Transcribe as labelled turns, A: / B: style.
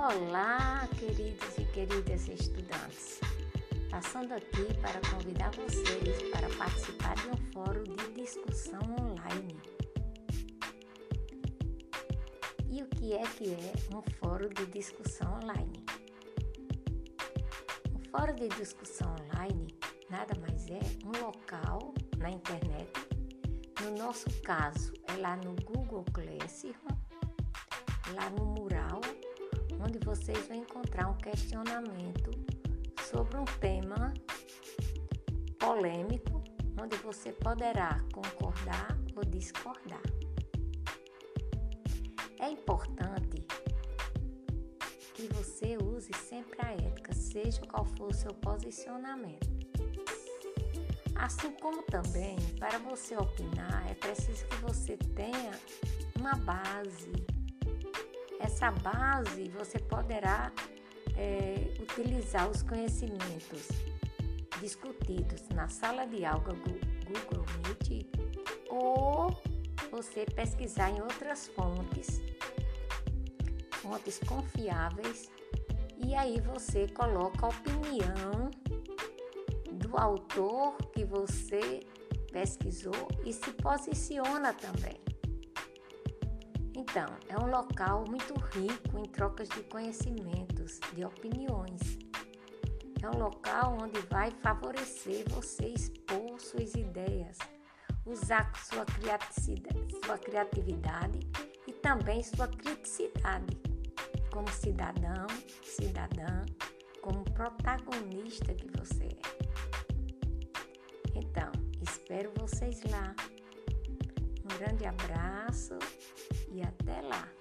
A: Olá, queridos e queridas estudantes. Passando aqui para convidar vocês para participar de um fórum de discussão online. E o que é que é um fórum de discussão online? Um fórum de discussão online nada mais é um local na internet. No nosso caso, é lá no Google Classroom, lá no mural onde vocês vão encontrar um questionamento sobre um tema polêmico, onde você poderá concordar ou discordar. É importante que você use sempre a ética, seja qual for o seu posicionamento. Assim como também, para você opinar, é preciso que você tenha uma base essa base você poderá é, utilizar os conhecimentos discutidos na sala de aula Google Meet ou você pesquisar em outras fontes, fontes confiáveis, e aí você coloca a opinião do autor que você pesquisou e se posiciona também. Então, é um local muito rico em trocas de conhecimentos, de opiniões. É um local onde vai favorecer você expor suas ideias, usar sua criatividade, e também sua criticidade como cidadão, cidadã, como protagonista que você é. Então, espero vocês lá. Um grande abraço e até lá!